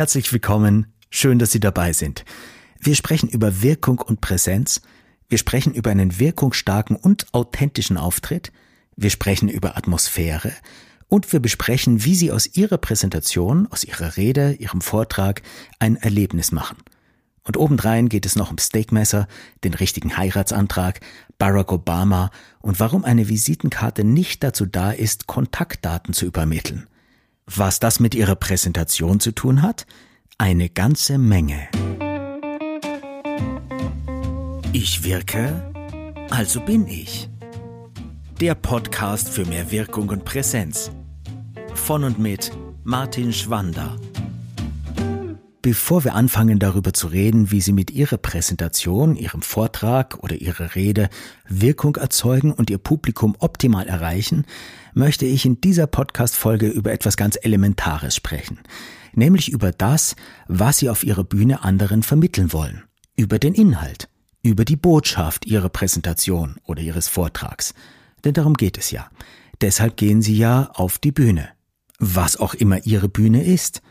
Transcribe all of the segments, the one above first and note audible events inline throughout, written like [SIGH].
Herzlich willkommen, schön, dass Sie dabei sind. Wir sprechen über Wirkung und Präsenz, wir sprechen über einen wirkungsstarken und authentischen Auftritt, wir sprechen über Atmosphäre und wir besprechen, wie Sie aus Ihrer Präsentation, aus Ihrer Rede, Ihrem Vortrag ein Erlebnis machen. Und obendrein geht es noch um Steakmesser, den richtigen Heiratsantrag, Barack Obama und warum eine Visitenkarte nicht dazu da ist, Kontaktdaten zu übermitteln. Was das mit ihrer Präsentation zu tun hat? Eine ganze Menge. Ich wirke, also bin ich. Der Podcast für mehr Wirkung und Präsenz. Von und mit Martin Schwander. Bevor wir anfangen darüber zu reden, wie Sie mit Ihrer Präsentation, Ihrem Vortrag oder Ihrer Rede Wirkung erzeugen und Ihr Publikum optimal erreichen, möchte ich in dieser Podcast-Folge über etwas ganz Elementares sprechen. Nämlich über das, was Sie auf Ihrer Bühne anderen vermitteln wollen. Über den Inhalt. Über die Botschaft Ihrer Präsentation oder Ihres Vortrags. Denn darum geht es ja. Deshalb gehen Sie ja auf die Bühne. Was auch immer Ihre Bühne ist.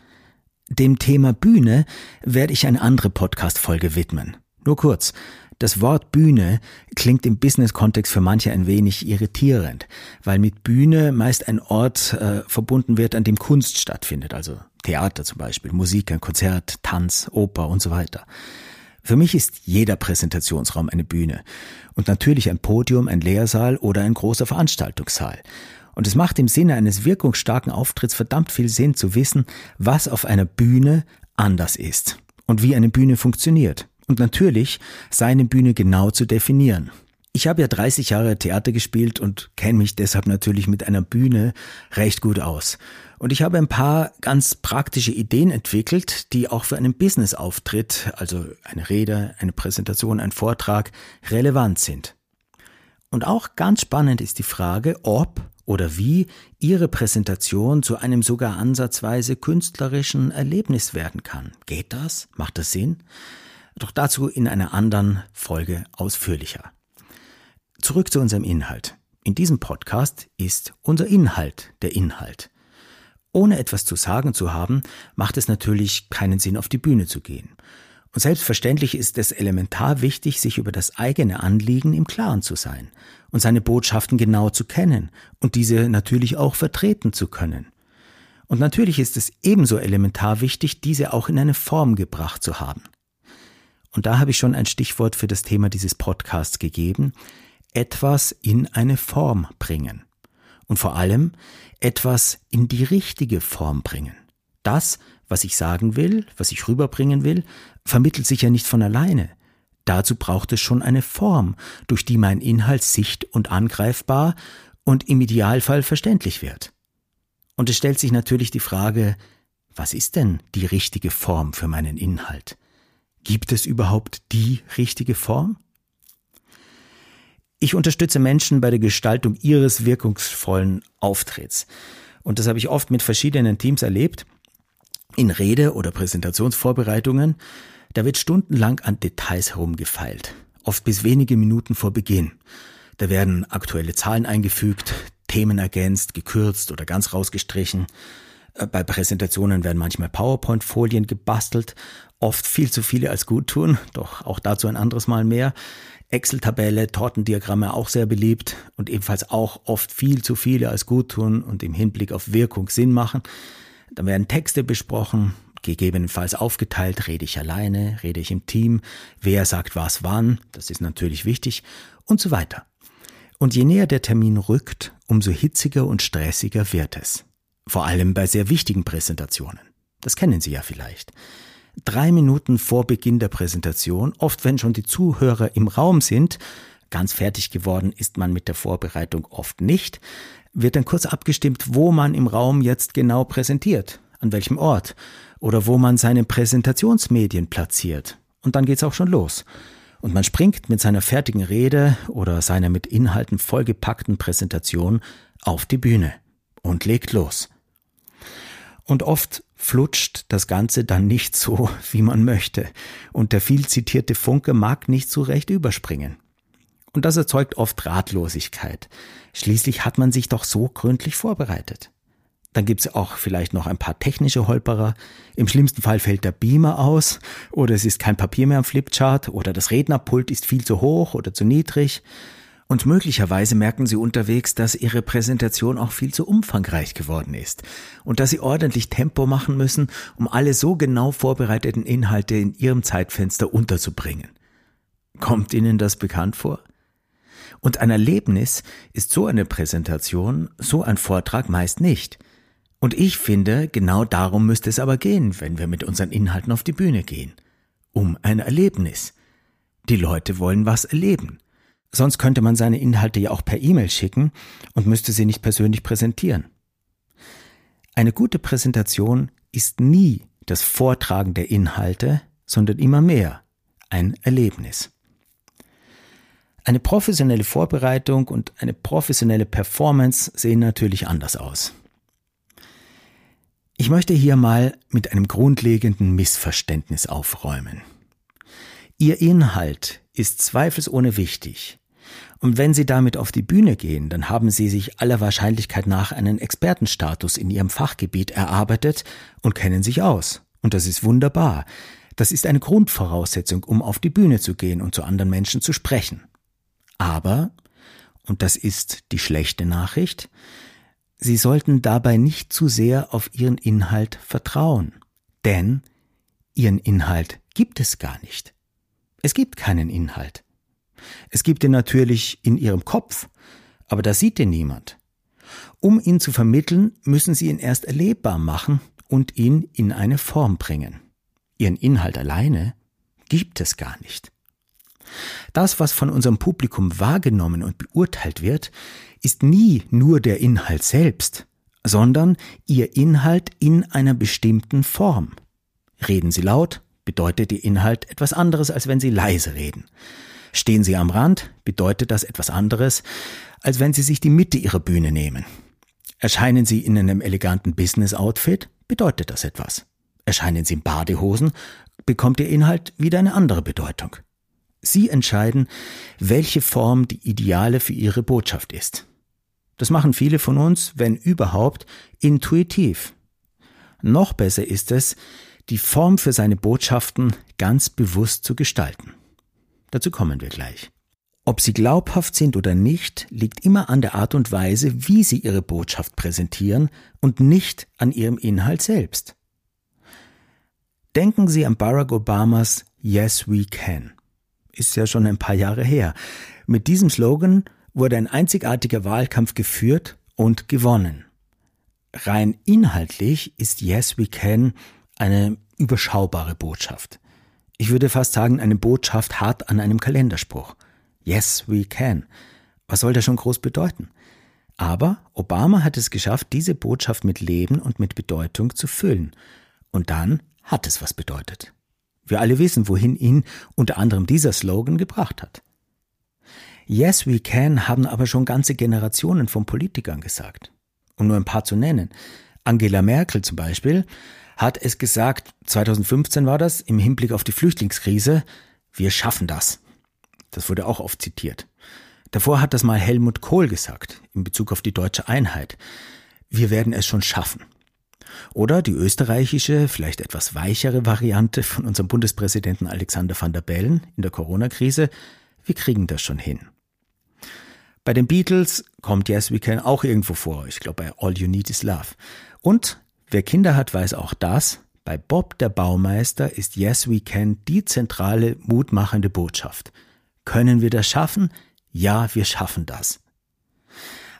Dem Thema Bühne werde ich eine andere Podcast-Folge widmen. Nur kurz. Das Wort Bühne klingt im Business-Kontext für manche ein wenig irritierend, weil mit Bühne meist ein Ort äh, verbunden wird, an dem Kunst stattfindet, also Theater zum Beispiel, Musik, ein Konzert, Tanz, Oper und so weiter. Für mich ist jeder Präsentationsraum eine Bühne und natürlich ein Podium, ein Lehrsaal oder ein großer Veranstaltungssaal. Und es macht im Sinne eines wirkungsstarken Auftritts verdammt viel Sinn zu wissen, was auf einer Bühne anders ist und wie eine Bühne funktioniert. Und natürlich seine Bühne genau zu definieren. Ich habe ja 30 Jahre Theater gespielt und kenne mich deshalb natürlich mit einer Bühne recht gut aus. Und ich habe ein paar ganz praktische Ideen entwickelt, die auch für einen Business-Auftritt, also eine Rede, eine Präsentation, ein Vortrag, relevant sind. Und auch ganz spannend ist die Frage, ob oder wie Ihre Präsentation zu einem sogar ansatzweise künstlerischen Erlebnis werden kann. Geht das? Macht das Sinn? Doch dazu in einer anderen Folge ausführlicher. Zurück zu unserem Inhalt. In diesem Podcast ist unser Inhalt der Inhalt. Ohne etwas zu sagen zu haben, macht es natürlich keinen Sinn, auf die Bühne zu gehen. Und selbstverständlich ist es elementar wichtig, sich über das eigene Anliegen im Klaren zu sein und seine Botschaften genau zu kennen und diese natürlich auch vertreten zu können. Und natürlich ist es ebenso elementar wichtig, diese auch in eine Form gebracht zu haben. Und da habe ich schon ein Stichwort für das Thema dieses Podcasts gegeben, etwas in eine Form bringen. Und vor allem etwas in die richtige Form bringen. Das, was ich sagen will, was ich rüberbringen will, vermittelt sich ja nicht von alleine. Dazu braucht es schon eine Form, durch die mein Inhalt sicht- und angreifbar und im Idealfall verständlich wird. Und es stellt sich natürlich die Frage, was ist denn die richtige Form für meinen Inhalt? Gibt es überhaupt die richtige Form? Ich unterstütze Menschen bei der Gestaltung ihres wirkungsvollen Auftritts. Und das habe ich oft mit verschiedenen Teams erlebt in Rede- oder Präsentationsvorbereitungen, da wird stundenlang an Details herumgefeilt, oft bis wenige Minuten vor Beginn. Da werden aktuelle Zahlen eingefügt, Themen ergänzt, gekürzt oder ganz rausgestrichen. Äh, bei Präsentationen werden manchmal PowerPoint-Folien gebastelt, oft viel zu viele als gut tun, doch auch dazu ein anderes Mal mehr. Excel-Tabelle, Tortendiagramme auch sehr beliebt und ebenfalls auch oft viel zu viele als gut tun und im Hinblick auf Wirkung Sinn machen. Dann werden Texte besprochen, gegebenenfalls aufgeteilt, rede ich alleine, rede ich im Team, wer sagt was wann, das ist natürlich wichtig und so weiter. Und je näher der Termin rückt, umso hitziger und stressiger wird es. Vor allem bei sehr wichtigen Präsentationen. Das kennen Sie ja vielleicht. Drei Minuten vor Beginn der Präsentation, oft wenn schon die Zuhörer im Raum sind, ganz fertig geworden ist man mit der Vorbereitung oft nicht, wird dann kurz abgestimmt, wo man im Raum jetzt genau präsentiert, an welchem Ort oder wo man seine Präsentationsmedien platziert. Und dann geht's auch schon los. Und man springt mit seiner fertigen Rede oder seiner mit Inhalten vollgepackten Präsentation auf die Bühne und legt los. Und oft flutscht das Ganze dann nicht so, [LAUGHS] wie man möchte, und der viel zitierte Funke mag nicht so recht überspringen. Und das erzeugt oft Ratlosigkeit. Schließlich hat man sich doch so gründlich vorbereitet. Dann gibt's auch vielleicht noch ein paar technische Holperer. Im schlimmsten Fall fällt der Beamer aus oder es ist kein Papier mehr am Flipchart oder das Rednerpult ist viel zu hoch oder zu niedrig. Und möglicherweise merken Sie unterwegs, dass Ihre Präsentation auch viel zu umfangreich geworden ist und dass Sie ordentlich Tempo machen müssen, um alle so genau vorbereiteten Inhalte in Ihrem Zeitfenster unterzubringen. Kommt Ihnen das bekannt vor? Und ein Erlebnis ist so eine Präsentation, so ein Vortrag meist nicht. Und ich finde, genau darum müsste es aber gehen, wenn wir mit unseren Inhalten auf die Bühne gehen. Um ein Erlebnis. Die Leute wollen was erleben. Sonst könnte man seine Inhalte ja auch per E-Mail schicken und müsste sie nicht persönlich präsentieren. Eine gute Präsentation ist nie das Vortragen der Inhalte, sondern immer mehr ein Erlebnis. Eine professionelle Vorbereitung und eine professionelle Performance sehen natürlich anders aus. Ich möchte hier mal mit einem grundlegenden Missverständnis aufräumen. Ihr Inhalt ist zweifelsohne wichtig. Und wenn Sie damit auf die Bühne gehen, dann haben Sie sich aller Wahrscheinlichkeit nach einen Expertenstatus in Ihrem Fachgebiet erarbeitet und kennen sich aus. Und das ist wunderbar. Das ist eine Grundvoraussetzung, um auf die Bühne zu gehen und zu anderen Menschen zu sprechen. Aber, und das ist die schlechte Nachricht, Sie sollten dabei nicht zu sehr auf Ihren Inhalt vertrauen, denn Ihren Inhalt gibt es gar nicht. Es gibt keinen Inhalt. Es gibt ihn natürlich in Ihrem Kopf, aber da sieht ihn niemand. Um ihn zu vermitteln, müssen Sie ihn erst erlebbar machen und ihn in eine Form bringen. Ihren Inhalt alleine gibt es gar nicht. Das, was von unserem Publikum wahrgenommen und beurteilt wird, ist nie nur der Inhalt selbst, sondern ihr Inhalt in einer bestimmten Form. Reden Sie laut, bedeutet Ihr Inhalt etwas anderes, als wenn Sie leise reden. Stehen Sie am Rand, bedeutet das etwas anderes, als wenn Sie sich die Mitte Ihrer Bühne nehmen. Erscheinen Sie in einem eleganten Business-Outfit, bedeutet das etwas. Erscheinen Sie in Badehosen, bekommt Ihr Inhalt wieder eine andere Bedeutung. Sie entscheiden, welche Form die ideale für Ihre Botschaft ist. Das machen viele von uns, wenn überhaupt, intuitiv. Noch besser ist es, die Form für seine Botschaften ganz bewusst zu gestalten. Dazu kommen wir gleich. Ob sie glaubhaft sind oder nicht, liegt immer an der Art und Weise, wie sie ihre Botschaft präsentieren und nicht an ihrem Inhalt selbst. Denken Sie an Barack Obamas Yes We Can. Ist ja schon ein paar Jahre her. Mit diesem Slogan wurde ein einzigartiger Wahlkampf geführt und gewonnen. Rein inhaltlich ist Yes We Can eine überschaubare Botschaft. Ich würde fast sagen, eine Botschaft hart an einem Kalenderspruch. Yes, we can. Was soll der schon groß bedeuten? Aber Obama hat es geschafft, diese Botschaft mit Leben und mit Bedeutung zu füllen. Und dann hat es was bedeutet. Wir alle wissen, wohin ihn unter anderem dieser Slogan gebracht hat. Yes, we can haben aber schon ganze Generationen von Politikern gesagt. Um nur ein paar zu nennen. Angela Merkel zum Beispiel hat es gesagt, 2015 war das, im Hinblick auf die Flüchtlingskrise, wir schaffen das. Das wurde auch oft zitiert. Davor hat das mal Helmut Kohl gesagt, in Bezug auf die deutsche Einheit. Wir werden es schon schaffen. Oder die österreichische, vielleicht etwas weichere Variante von unserem Bundespräsidenten Alexander van der Bellen in der Corona-Krise, wir kriegen das schon hin. Bei den Beatles kommt Yes We Can auch irgendwo vor. Ich glaube bei All You Need Is Love. Und wer Kinder hat, weiß auch das. Bei Bob der Baumeister ist Yes We Can die zentrale, mutmachende Botschaft. Können wir das schaffen? Ja, wir schaffen das.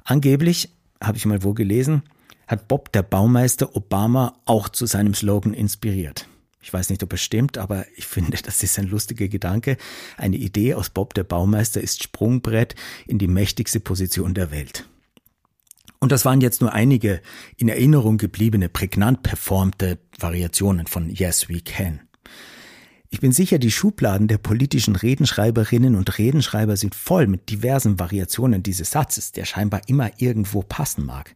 Angeblich, habe ich mal wo gelesen, hat Bob der Baumeister Obama auch zu seinem Slogan inspiriert. Ich weiß nicht, ob es stimmt, aber ich finde, [LAUGHS] das ist ein lustiger Gedanke. Eine Idee aus Bob der Baumeister ist Sprungbrett in die mächtigste Position der Welt. Und das waren jetzt nur einige in Erinnerung gebliebene, prägnant performte Variationen von Yes We Can. Ich bin sicher, die Schubladen der politischen Redenschreiberinnen und Redenschreiber sind voll mit diversen Variationen dieses Satzes, der scheinbar immer irgendwo passen mag.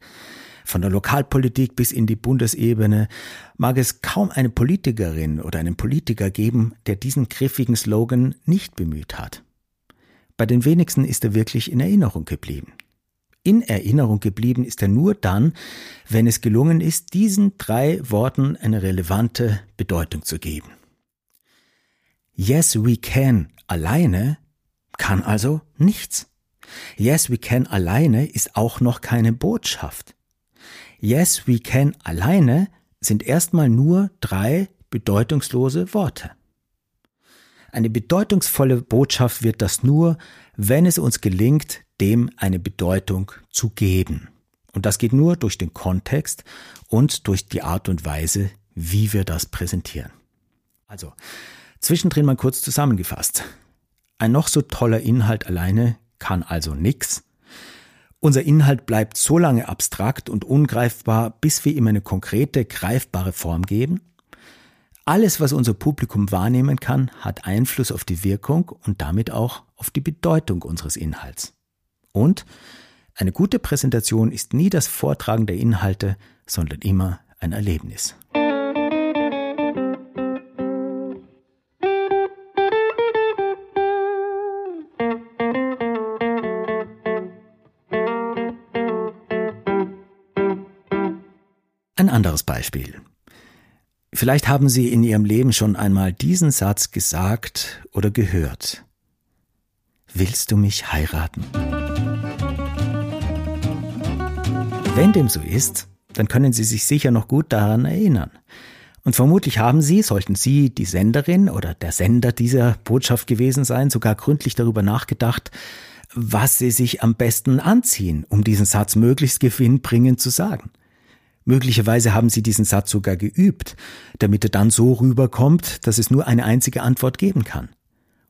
Von der Lokalpolitik bis in die Bundesebene mag es kaum eine Politikerin oder einen Politiker geben, der diesen griffigen Slogan nicht bemüht hat. Bei den wenigsten ist er wirklich in Erinnerung geblieben. In Erinnerung geblieben ist er nur dann, wenn es gelungen ist, diesen drei Worten eine relevante Bedeutung zu geben. Yes, we can alleine kann also nichts. Yes, we can alleine ist auch noch keine Botschaft. Yes, we can alleine sind erstmal nur drei bedeutungslose Worte. Eine bedeutungsvolle Botschaft wird das nur, wenn es uns gelingt, dem eine Bedeutung zu geben. Und das geht nur durch den Kontext und durch die Art und Weise, wie wir das präsentieren. Also, zwischendrin mal kurz zusammengefasst. Ein noch so toller Inhalt alleine kann also nix. Unser Inhalt bleibt so lange abstrakt und ungreifbar, bis wir ihm eine konkrete, greifbare Form geben. Alles, was unser Publikum wahrnehmen kann, hat Einfluss auf die Wirkung und damit auch auf die Bedeutung unseres Inhalts. Und eine gute Präsentation ist nie das Vortragen der Inhalte, sondern immer ein Erlebnis. Ein anderes Beispiel. Vielleicht haben Sie in Ihrem Leben schon einmal diesen Satz gesagt oder gehört. Willst du mich heiraten? Wenn dem so ist, dann können Sie sich sicher noch gut daran erinnern. Und vermutlich haben Sie, sollten Sie die Senderin oder der Sender dieser Botschaft gewesen sein, sogar gründlich darüber nachgedacht, was Sie sich am besten anziehen, um diesen Satz möglichst gewinnbringend zu sagen. Möglicherweise haben Sie diesen Satz sogar geübt, damit er dann so rüberkommt, dass es nur eine einzige Antwort geben kann.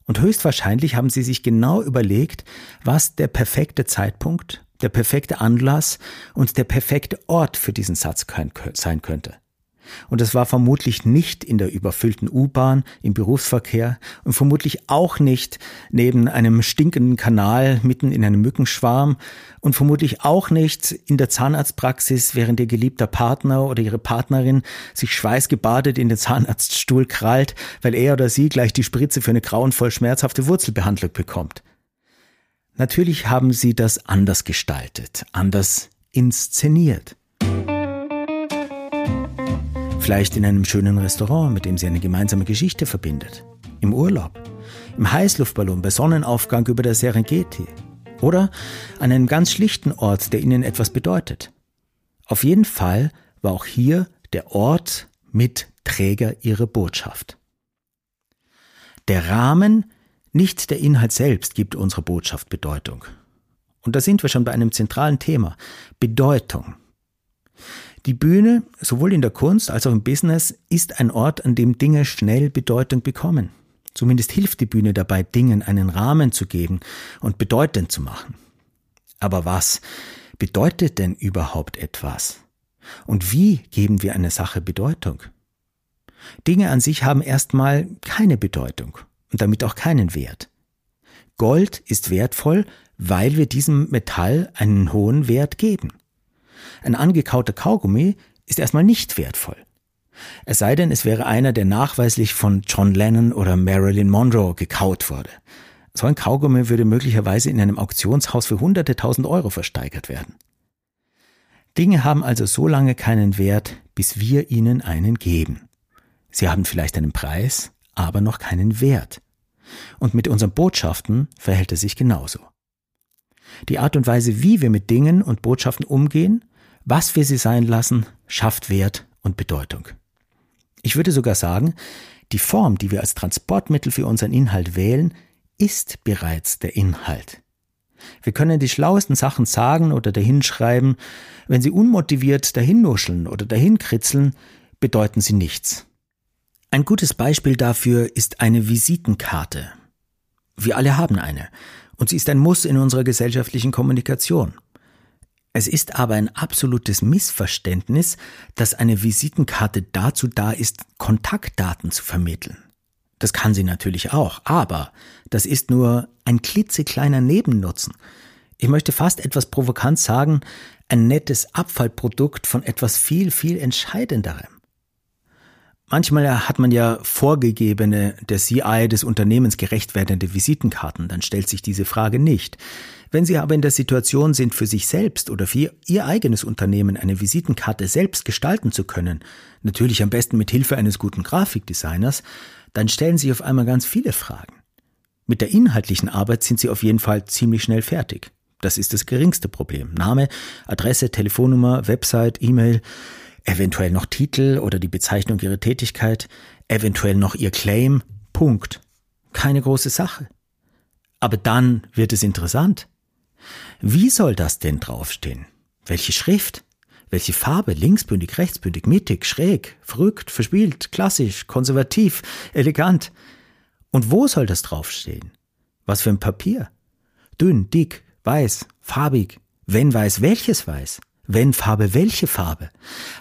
Und höchstwahrscheinlich haben Sie sich genau überlegt, was der perfekte Zeitpunkt, der perfekte Anlass und der perfekte Ort für diesen Satz sein könnte. Und es war vermutlich nicht in der überfüllten U-Bahn, im Berufsverkehr und vermutlich auch nicht neben einem stinkenden Kanal mitten in einem Mückenschwarm und vermutlich auch nicht in der Zahnarztpraxis, während ihr geliebter Partner oder ihre Partnerin sich schweißgebadet in den Zahnarztstuhl krallt, weil er oder sie gleich die Spritze für eine grauenvoll schmerzhafte Wurzelbehandlung bekommt. Natürlich haben sie das anders gestaltet, anders inszeniert. Vielleicht in einem schönen Restaurant, mit dem sie eine gemeinsame Geschichte verbindet. Im Urlaub. Im Heißluftballon bei Sonnenaufgang über der Serengeti. Oder an einem ganz schlichten Ort, der ihnen etwas bedeutet. Auf jeden Fall war auch hier der Ort mit Träger ihrer Botschaft. Der Rahmen nicht der Inhalt selbst gibt unserer Botschaft Bedeutung. Und da sind wir schon bei einem zentralen Thema. Bedeutung. Die Bühne, sowohl in der Kunst als auch im Business, ist ein Ort, an dem Dinge schnell Bedeutung bekommen. Zumindest hilft die Bühne dabei, Dingen einen Rahmen zu geben und bedeutend zu machen. Aber was bedeutet denn überhaupt etwas? Und wie geben wir einer Sache Bedeutung? Dinge an sich haben erstmal keine Bedeutung und damit auch keinen Wert. Gold ist wertvoll, weil wir diesem Metall einen hohen Wert geben. Ein angekauter Kaugummi ist erstmal nicht wertvoll. Es sei denn, es wäre einer, der nachweislich von John Lennon oder Marilyn Monroe gekaut wurde. So ein Kaugummi würde möglicherweise in einem Auktionshaus für hunderte tausend Euro versteigert werden. Dinge haben also so lange keinen Wert, bis wir ihnen einen geben. Sie haben vielleicht einen Preis, aber noch keinen Wert. Und mit unseren Botschaften verhält es sich genauso. Die Art und Weise, wie wir mit Dingen und Botschaften umgehen, was wir sie sein lassen, schafft Wert und Bedeutung. Ich würde sogar sagen, die Form, die wir als Transportmittel für unseren Inhalt wählen, ist bereits der Inhalt. Wir können die schlauesten Sachen sagen oder dahinschreiben, wenn sie unmotiviert dahinnuscheln oder dahinkritzeln, bedeuten sie nichts. Ein gutes Beispiel dafür ist eine Visitenkarte. Wir alle haben eine, und sie ist ein Muss in unserer gesellschaftlichen Kommunikation. Es ist aber ein absolutes Missverständnis, dass eine Visitenkarte dazu da ist, Kontaktdaten zu vermitteln. Das kann sie natürlich auch, aber das ist nur ein klitzekleiner Nebennutzen. Ich möchte fast etwas provokant sagen, ein nettes Abfallprodukt von etwas viel, viel Entscheidenderem. Manchmal hat man ja vorgegebene, der CI des Unternehmens gerecht werdende Visitenkarten, dann stellt sich diese Frage nicht. Wenn Sie aber in der Situation sind, für sich selbst oder für Ihr eigenes Unternehmen eine Visitenkarte selbst gestalten zu können, natürlich am besten mit Hilfe eines guten Grafikdesigners, dann stellen sich auf einmal ganz viele Fragen. Mit der inhaltlichen Arbeit sind Sie auf jeden Fall ziemlich schnell fertig. Das ist das geringste Problem. Name, Adresse, Telefonnummer, Website, E-Mail eventuell noch Titel oder die Bezeichnung ihrer Tätigkeit, eventuell noch ihr Claim, Punkt. Keine große Sache. Aber dann wird es interessant. Wie soll das denn draufstehen? Welche Schrift? Welche Farbe? Linksbündig, rechtsbündig, mittig, schräg, verrückt, verspielt, klassisch, konservativ, elegant. Und wo soll das draufstehen? Was für ein Papier? Dünn, dick, weiß, farbig. Wenn weiß, welches weiß? Wenn Farbe, welche Farbe?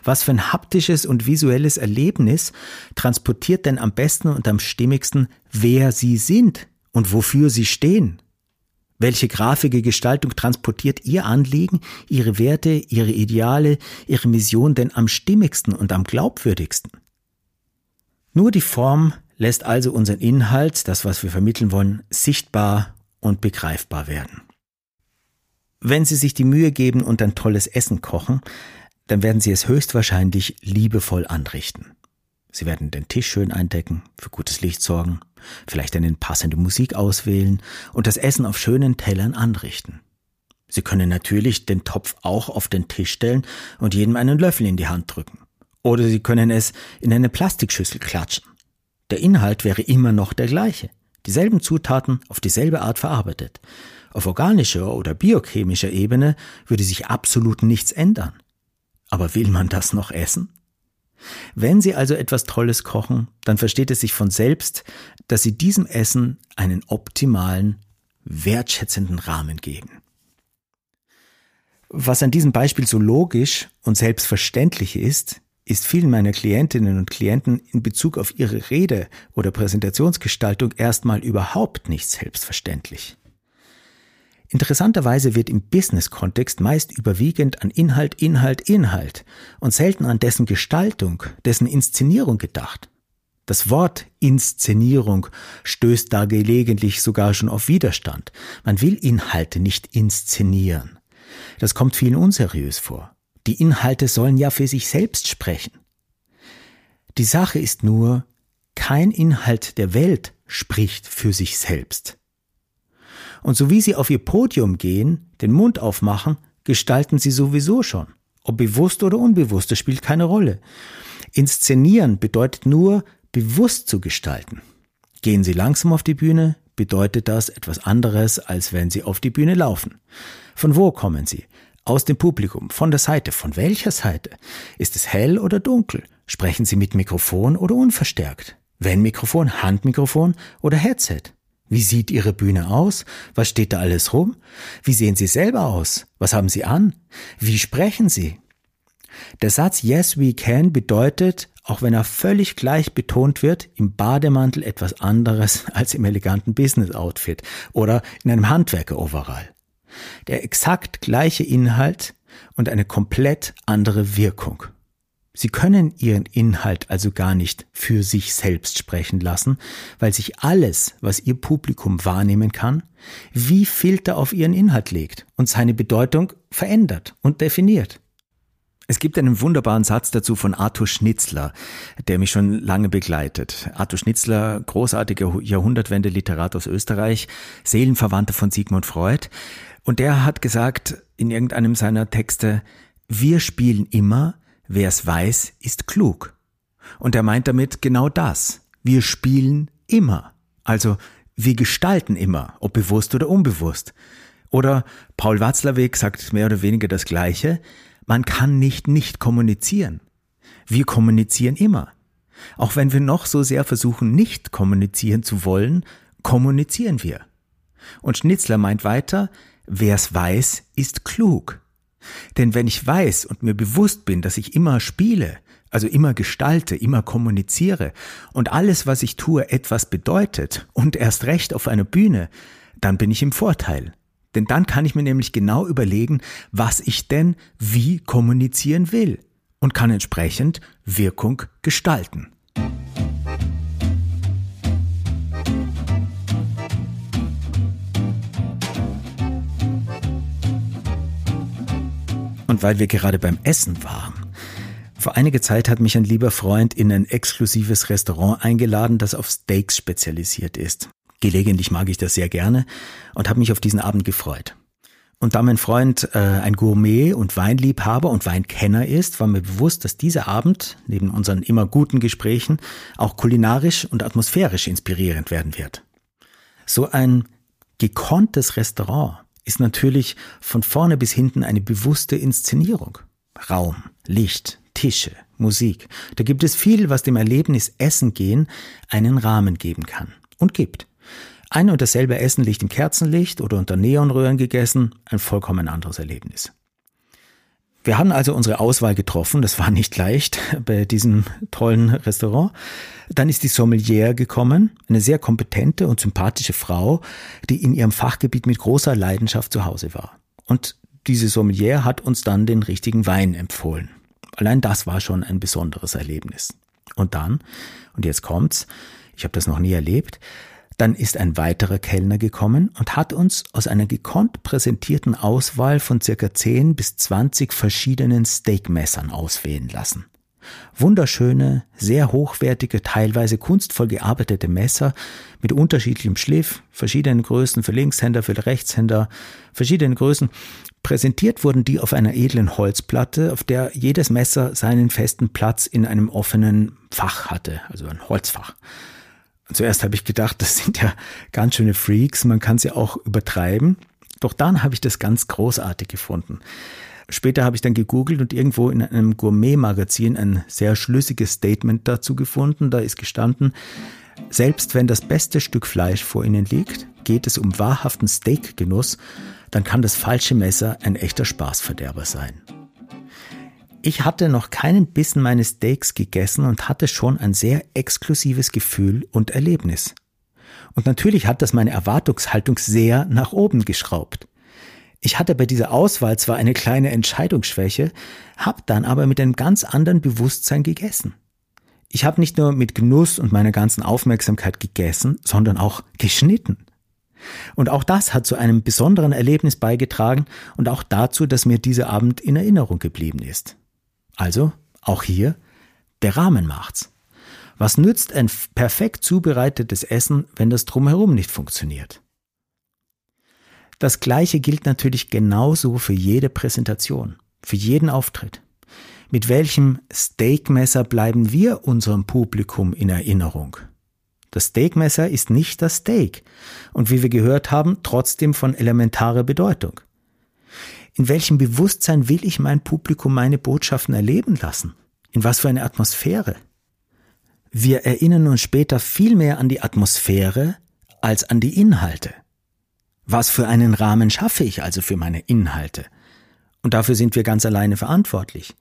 Was für ein haptisches und visuelles Erlebnis transportiert denn am besten und am stimmigsten, wer Sie sind und wofür Sie stehen? Welche grafische Gestaltung transportiert Ihr Anliegen, Ihre Werte, Ihre Ideale, Ihre Mission denn am stimmigsten und am glaubwürdigsten? Nur die Form lässt also unseren Inhalt, das was wir vermitteln wollen, sichtbar und begreifbar werden. Wenn Sie sich die Mühe geben und ein tolles Essen kochen, dann werden Sie es höchstwahrscheinlich liebevoll anrichten. Sie werden den Tisch schön eindecken, für gutes Licht sorgen, vielleicht eine passende Musik auswählen und das Essen auf schönen Tellern anrichten. Sie können natürlich den Topf auch auf den Tisch stellen und jedem einen Löffel in die Hand drücken. Oder Sie können es in eine Plastikschüssel klatschen. Der Inhalt wäre immer noch der gleiche. Dieselben Zutaten auf dieselbe Art verarbeitet. Auf organischer oder biochemischer Ebene würde sich absolut nichts ändern. Aber will man das noch essen? Wenn Sie also etwas Tolles kochen, dann versteht es sich von selbst, dass Sie diesem Essen einen optimalen, wertschätzenden Rahmen geben. Was an diesem Beispiel so logisch und selbstverständlich ist, ist vielen meiner Klientinnen und Klienten in Bezug auf ihre Rede oder Präsentationsgestaltung erstmal überhaupt nicht selbstverständlich. Interessanterweise wird im Business-Kontext meist überwiegend an Inhalt, Inhalt, Inhalt und selten an dessen Gestaltung, dessen Inszenierung gedacht. Das Wort Inszenierung stößt da gelegentlich sogar schon auf Widerstand. Man will Inhalte nicht inszenieren. Das kommt vielen unseriös vor. Die Inhalte sollen ja für sich selbst sprechen. Die Sache ist nur, kein Inhalt der Welt spricht für sich selbst. Und so wie sie auf ihr Podium gehen, den Mund aufmachen, gestalten sie sowieso schon. Ob bewusst oder unbewusst, das spielt keine Rolle. Inszenieren bedeutet nur, bewusst zu gestalten. Gehen Sie langsam auf die Bühne, bedeutet das etwas anderes, als wenn Sie auf die Bühne laufen. Von wo kommen Sie? Aus dem Publikum, von der Seite, von welcher Seite? Ist es hell oder dunkel? Sprechen Sie mit Mikrofon oder unverstärkt? Wenn Mikrofon, Handmikrofon oder Headset? Wie sieht Ihre Bühne aus? Was steht da alles rum? Wie sehen Sie selber aus? Was haben Sie an? Wie sprechen Sie? Der Satz Yes, we can bedeutet, auch wenn er völlig gleich betont wird, im Bademantel etwas anderes [LAUGHS] als im eleganten Business-Outfit oder in einem Handwerker-Overall. Der exakt gleiche Inhalt und eine komplett andere Wirkung. Sie können Ihren Inhalt also gar nicht für sich selbst sprechen lassen, weil sich alles, was Ihr Publikum wahrnehmen kann, wie Filter auf Ihren Inhalt legt und seine Bedeutung verändert und definiert. Es gibt einen wunderbaren Satz dazu von Arthur Schnitzler, der mich schon lange begleitet. Arthur Schnitzler, großartiger Jahrhundertwende-Literat aus Österreich, Seelenverwandter von Sigmund Freud. Und der hat gesagt in irgendeinem seiner Texte, wir spielen immer, Wer es weiß, ist klug. Und er meint damit genau das. Wir spielen immer. Also wir gestalten immer, ob bewusst oder unbewusst. Oder Paul Watzlawick sagt mehr oder weniger das Gleiche. Man kann nicht nicht kommunizieren. Wir kommunizieren immer. Auch wenn wir noch so sehr versuchen, nicht kommunizieren zu wollen, kommunizieren wir. Und Schnitzler meint weiter, wer es weiß, ist klug. Denn wenn ich weiß und mir bewusst bin, dass ich immer spiele, also immer gestalte, immer kommuniziere und alles, was ich tue, etwas bedeutet und erst recht auf einer Bühne, dann bin ich im Vorteil. Denn dann kann ich mir nämlich genau überlegen, was ich denn wie kommunizieren will und kann entsprechend Wirkung gestalten. Weil wir gerade beim Essen waren. Vor einiger Zeit hat mich ein lieber Freund in ein exklusives Restaurant eingeladen, das auf Steaks spezialisiert ist. Gelegentlich mag ich das sehr gerne und habe mich auf diesen Abend gefreut. Und da mein Freund äh, ein Gourmet und Weinliebhaber und Weinkenner ist, war mir bewusst, dass dieser Abend, neben unseren immer guten Gesprächen, auch kulinarisch und atmosphärisch inspirierend werden wird. So ein gekonntes Restaurant ist natürlich von vorne bis hinten eine bewusste Inszenierung. Raum, Licht, Tische, Musik. Da gibt es viel, was dem Erlebnis Essen gehen einen Rahmen geben kann und gibt. Ein und dasselbe Essen liegt im Kerzenlicht oder unter Neonröhren gegessen, ein vollkommen anderes Erlebnis. Wir haben also unsere Auswahl getroffen, das war nicht leicht [LAUGHS] bei diesem tollen Restaurant. Dann ist die Sommelier gekommen, eine sehr kompetente und sympathische Frau, die in ihrem Fachgebiet mit großer Leidenschaft zu Hause war. Und diese Sommelier hat uns dann den richtigen Wein empfohlen. Allein das war schon ein besonderes Erlebnis. Und dann, und jetzt kommt's, ich habe das noch nie erlebt, dann ist ein weiterer Kellner gekommen und hat uns aus einer gekonnt präsentierten Auswahl von circa 10 bis 20 verschiedenen Steakmessern auswählen lassen. Wunderschöne, sehr hochwertige, teilweise kunstvoll gearbeitete Messer mit unterschiedlichem Schliff, verschiedenen Größen für Linkshänder, für Rechtshänder, verschiedenen Größen. Präsentiert wurden die auf einer edlen Holzplatte, auf der jedes Messer seinen festen Platz in einem offenen Fach hatte, also ein Holzfach. Zuerst habe ich gedacht, [LAUGHS] das sind ja ganz schöne Freaks, man kann sie auch übertreiben. Doch dann habe ich das ganz großartig gefunden. Später habe ich dann gegoogelt und irgendwo in einem Gourmet-Magazin ein sehr schlüssiges Statement dazu gefunden. Da ist gestanden, selbst wenn das beste Stück Fleisch vor Ihnen liegt, geht es um wahrhaften Steakgenuss, dann kann das falsche Messer ein echter Spaßverderber sein. Ich hatte noch keinen Bissen meines Steaks gegessen und hatte schon ein sehr exklusives Gefühl und Erlebnis. Und natürlich hat das meine Erwartungshaltung sehr nach oben geschraubt. Ich hatte bei dieser Auswahl zwar eine kleine Entscheidungsschwäche, hab dann aber mit einem ganz anderen Bewusstsein gegessen. Ich habe nicht nur mit Genuss und meiner ganzen Aufmerksamkeit gegessen, sondern auch geschnitten. Und auch das hat zu einem besonderen Erlebnis beigetragen und auch dazu, dass mir dieser Abend in Erinnerung geblieben ist. Also, auch hier, der Rahmen macht's. Was nützt ein perfekt zubereitetes Essen, wenn das drumherum nicht funktioniert? Das gleiche gilt natürlich genauso für jede Präsentation, für jeden Auftritt. Mit welchem Steakmesser bleiben wir unserem Publikum in Erinnerung? Das Steakmesser ist nicht das Steak und wie wir gehört haben, trotzdem von elementarer Bedeutung. In welchem Bewusstsein will ich mein Publikum meine Botschaften erleben lassen? In was für eine Atmosphäre? Wir erinnern uns später viel mehr an die Atmosphäre als an die Inhalte. Was für einen Rahmen schaffe ich also für meine Inhalte? Und dafür sind wir ganz alleine verantwortlich.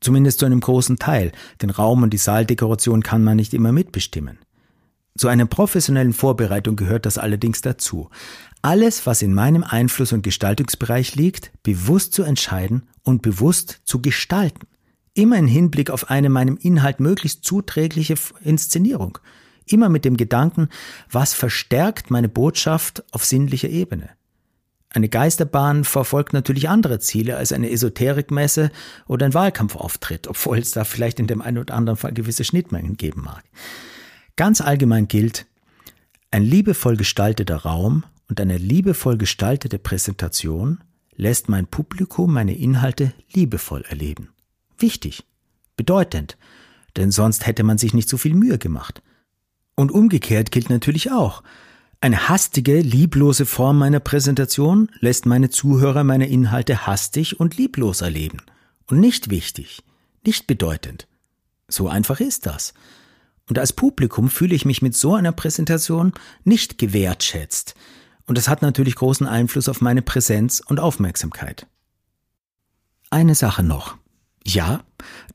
Zumindest zu einem großen Teil. Den Raum und die Saaldekoration kann man nicht immer mitbestimmen. Zu einer professionellen Vorbereitung gehört das allerdings dazu alles, was in meinem Einfluss- und Gestaltungsbereich liegt, bewusst zu entscheiden und bewusst zu gestalten. Immer im Hinblick auf eine meinem Inhalt möglichst zuträgliche Inszenierung. Immer mit dem Gedanken, was verstärkt meine Botschaft auf sinnlicher Ebene. Eine Geisterbahn verfolgt natürlich andere Ziele als eine Esoterikmesse oder ein Wahlkampfauftritt, obwohl es da vielleicht in dem einen oder anderen Fall gewisse Schnittmengen geben mag. Ganz allgemein gilt, ein liebevoll gestalteter Raum und eine liebevoll gestaltete Präsentation lässt mein Publikum meine Inhalte liebevoll erleben. Wichtig, bedeutend, denn sonst hätte man sich nicht so viel Mühe gemacht. Und umgekehrt gilt natürlich auch. Eine hastige, lieblose Form meiner Präsentation lässt meine Zuhörer meine Inhalte hastig und lieblos erleben. Und nicht wichtig, nicht bedeutend. So einfach ist das. Und als Publikum fühle ich mich mit so einer Präsentation nicht gewertschätzt, und es hat natürlich großen Einfluss auf meine Präsenz und Aufmerksamkeit. Eine Sache noch. Ja,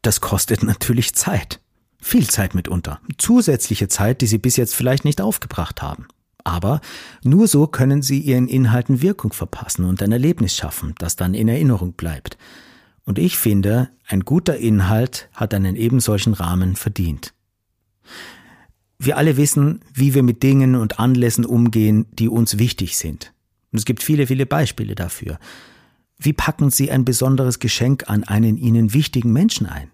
das kostet natürlich Zeit. Viel Zeit mitunter. Zusätzliche Zeit, die Sie bis jetzt vielleicht nicht aufgebracht haben. Aber nur so können Sie Ihren Inhalten Wirkung verpassen und ein Erlebnis schaffen, das dann in Erinnerung bleibt. Und ich finde, ein guter Inhalt hat einen ebensolchen Rahmen verdient. Wir alle wissen, wie wir mit Dingen und Anlässen umgehen, die uns wichtig sind. Und es gibt viele, viele Beispiele dafür. Wie packen Sie ein besonderes Geschenk an einen Ihnen wichtigen Menschen ein?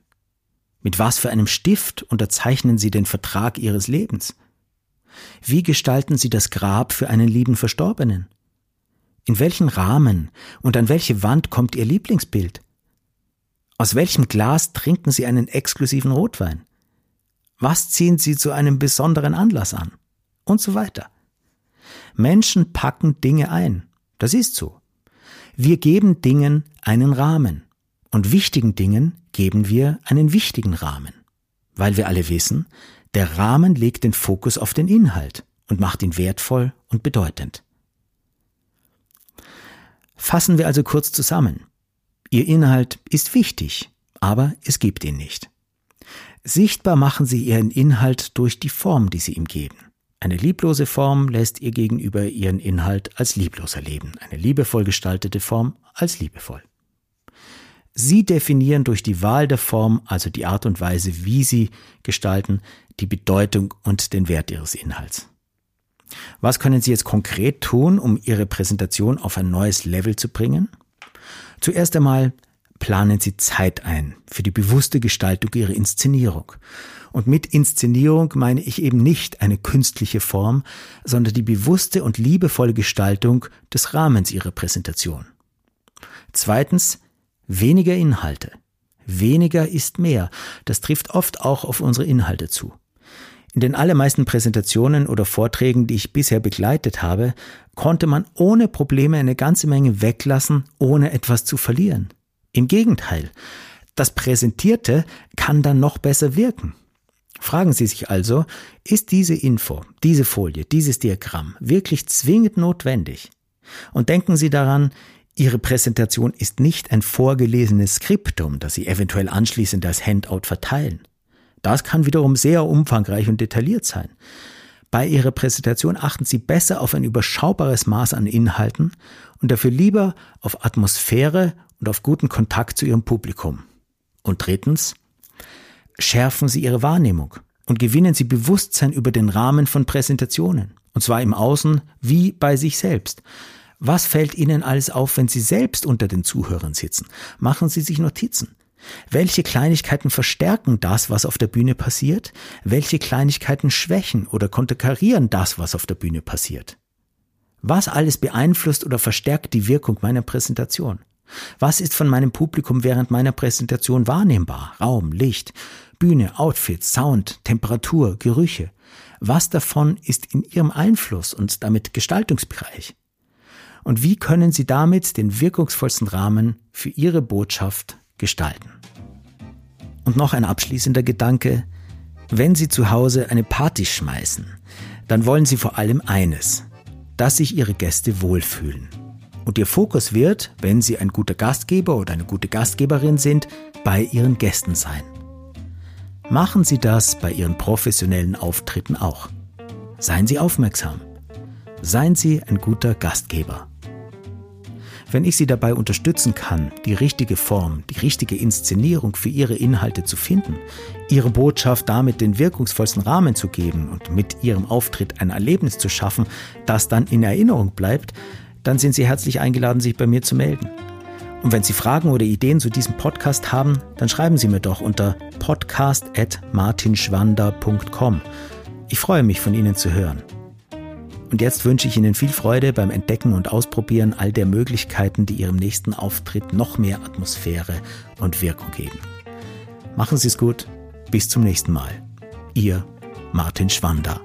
Mit was für einem Stift unterzeichnen Sie den Vertrag Ihres Lebens? Wie gestalten Sie das Grab für einen lieben Verstorbenen? In welchen Rahmen und an welche Wand kommt Ihr Lieblingsbild? Aus welchem Glas trinken Sie einen exklusiven Rotwein? Was ziehen Sie zu einem besonderen Anlass an? Und so weiter. Menschen packen Dinge ein. Das ist so. Wir geben Dingen einen Rahmen und wichtigen Dingen geben wir einen wichtigen Rahmen, weil wir alle wissen, der Rahmen legt den Fokus auf den Inhalt und macht ihn wertvoll und bedeutend. Fassen wir also kurz zusammen. Ihr Inhalt ist wichtig, aber es gibt ihn nicht. Sichtbar machen Sie Ihren Inhalt durch die Form, die Sie ihm geben. Eine lieblose Form lässt ihr gegenüber ihren Inhalt als lieblos erleben, eine liebevoll gestaltete Form als liebevoll. Sie definieren durch die Wahl der Form, also die Art und Weise, wie sie gestalten, die Bedeutung und den Wert ihres Inhalts. Was können Sie jetzt konkret tun, um Ihre Präsentation auf ein neues Level zu bringen? Zuerst einmal planen Sie Zeit ein für die bewusste Gestaltung Ihrer Inszenierung. Und mit Inszenierung meine ich eben nicht eine künstliche Form, sondern die bewusste und liebevolle Gestaltung des Rahmens ihrer Präsentation. Zweitens, weniger Inhalte. Weniger ist mehr. Das trifft oft auch auf unsere Inhalte zu. In den allermeisten Präsentationen oder Vorträgen, die ich bisher begleitet habe, konnte man ohne Probleme eine ganze Menge weglassen, ohne etwas zu verlieren. Im Gegenteil, das Präsentierte kann dann noch besser wirken. Fragen Sie sich also, ist diese Info, diese Folie, dieses Diagramm wirklich zwingend notwendig? Und denken Sie daran, Ihre Präsentation ist nicht ein vorgelesenes Skriptum, das Sie eventuell anschließend als Handout verteilen. Das kann wiederum sehr umfangreich und detailliert sein. Bei Ihrer Präsentation achten Sie besser auf ein überschaubares Maß an Inhalten und dafür lieber auf Atmosphäre und auf guten Kontakt zu Ihrem Publikum. Und drittens, schärfen Sie Ihre Wahrnehmung und gewinnen Sie Bewusstsein über den Rahmen von Präsentationen. Und zwar im Außen wie bei sich selbst. Was fällt Ihnen alles auf, wenn Sie selbst unter den Zuhörern sitzen? Machen Sie sich Notizen. Welche Kleinigkeiten verstärken das, was auf der Bühne passiert? Welche Kleinigkeiten schwächen oder konterkarieren das, was auf der Bühne passiert? Was alles beeinflusst oder verstärkt die Wirkung meiner Präsentation? Was ist von meinem Publikum während meiner Präsentation wahrnehmbar? Raum, Licht, Bühne, Outfit, Sound, Temperatur, Gerüche. Was davon ist in Ihrem Einfluss und damit Gestaltungsbereich? Und wie können Sie damit den wirkungsvollsten Rahmen für Ihre Botschaft gestalten? Und noch ein abschließender Gedanke. Wenn Sie zu Hause eine Party schmeißen, dann wollen Sie vor allem eines, dass sich Ihre Gäste wohlfühlen. Und Ihr Fokus wird, wenn Sie ein guter Gastgeber oder eine gute Gastgeberin sind, bei Ihren Gästen sein. Machen Sie das bei Ihren professionellen Auftritten auch. Seien Sie aufmerksam. Seien Sie ein guter Gastgeber. Wenn ich Sie dabei unterstützen kann, die richtige Form, die richtige Inszenierung für Ihre Inhalte zu finden, Ihre Botschaft damit den wirkungsvollsten Rahmen zu geben und mit Ihrem Auftritt ein Erlebnis zu schaffen, das dann in Erinnerung bleibt, dann sind Sie herzlich eingeladen, sich bei mir zu melden. Und wenn Sie Fragen oder Ideen zu diesem Podcast haben, dann schreiben Sie mir doch unter podcast.martinschwander.com. Ich freue mich, von Ihnen zu hören. Und jetzt wünsche ich Ihnen viel Freude beim Entdecken und Ausprobieren all der Möglichkeiten, die Ihrem nächsten Auftritt noch mehr Atmosphäre und Wirkung geben. Machen Sie es gut. Bis zum nächsten Mal. Ihr Martin Schwander.